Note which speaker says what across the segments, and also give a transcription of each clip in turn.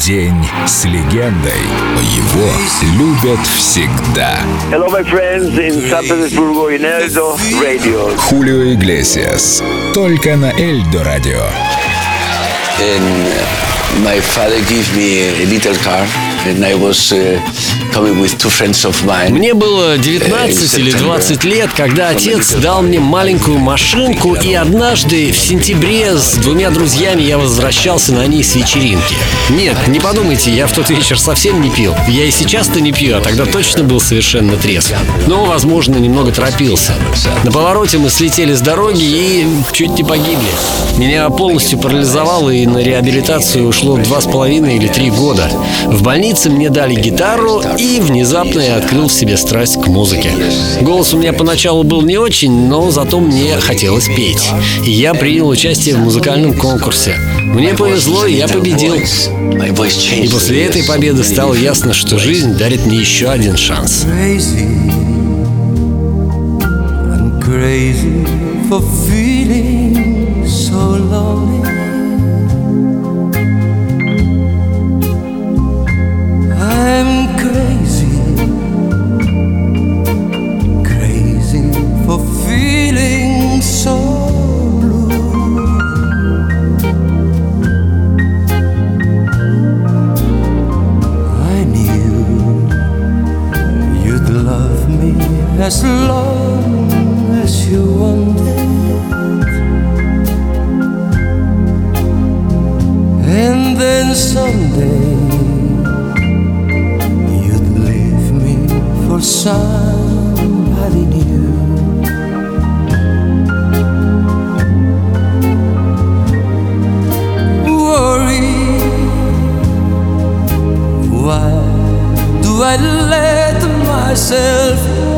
Speaker 1: День с легендой. Его любят всегда.
Speaker 2: Hello, my friends in San Petersburgo in Eldo Radio.
Speaker 1: Хулио Иглесиас. Только на Эльдо Радио.
Speaker 3: and my father gave me a little car and I was uh, coming with two friends of mine.
Speaker 4: Мне было 19 или 20 лет, когда отец дал мне маленькую машинку, и однажды в сентябре с двумя друзьями я возвращался на ней с вечеринки. Нет, не подумайте, я в тот вечер совсем не пил. Я и сейчас-то не пью, а тогда точно был совершенно трезв. Но, возможно, немного торопился. На повороте мы слетели с дороги и чуть не погибли. Меня полностью парализовало, и на реабилитацию ушло два с половиной или три года. В больнице мне дали гитару, и внезапно я открыл в себе страсть к музыке. Голос у меня поначалу был не очень, но зато мне хотелось петь. И я принял участие в музыкальном конкурсе. Мне повезло, и я победил. И после этой победы стало ясно, что жизнь дарит мне еще один шанс.
Speaker 5: crazy. I'm crazy for feeling so lonely. As long as you want wanted. And then someday you'd leave me for somebody new. Worry, why do I let myself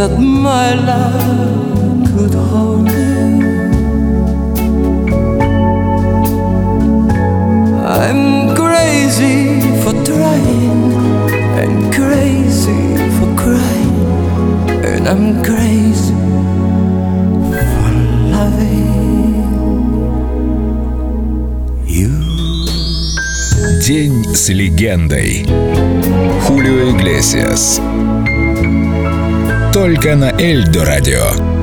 Speaker 5: that my love could hold you. I'm crazy for trying and crazy for crying, and I'm crazy for loving you.
Speaker 1: День с легендой. Хулио Иглесиас. Только на Эльдо Радио.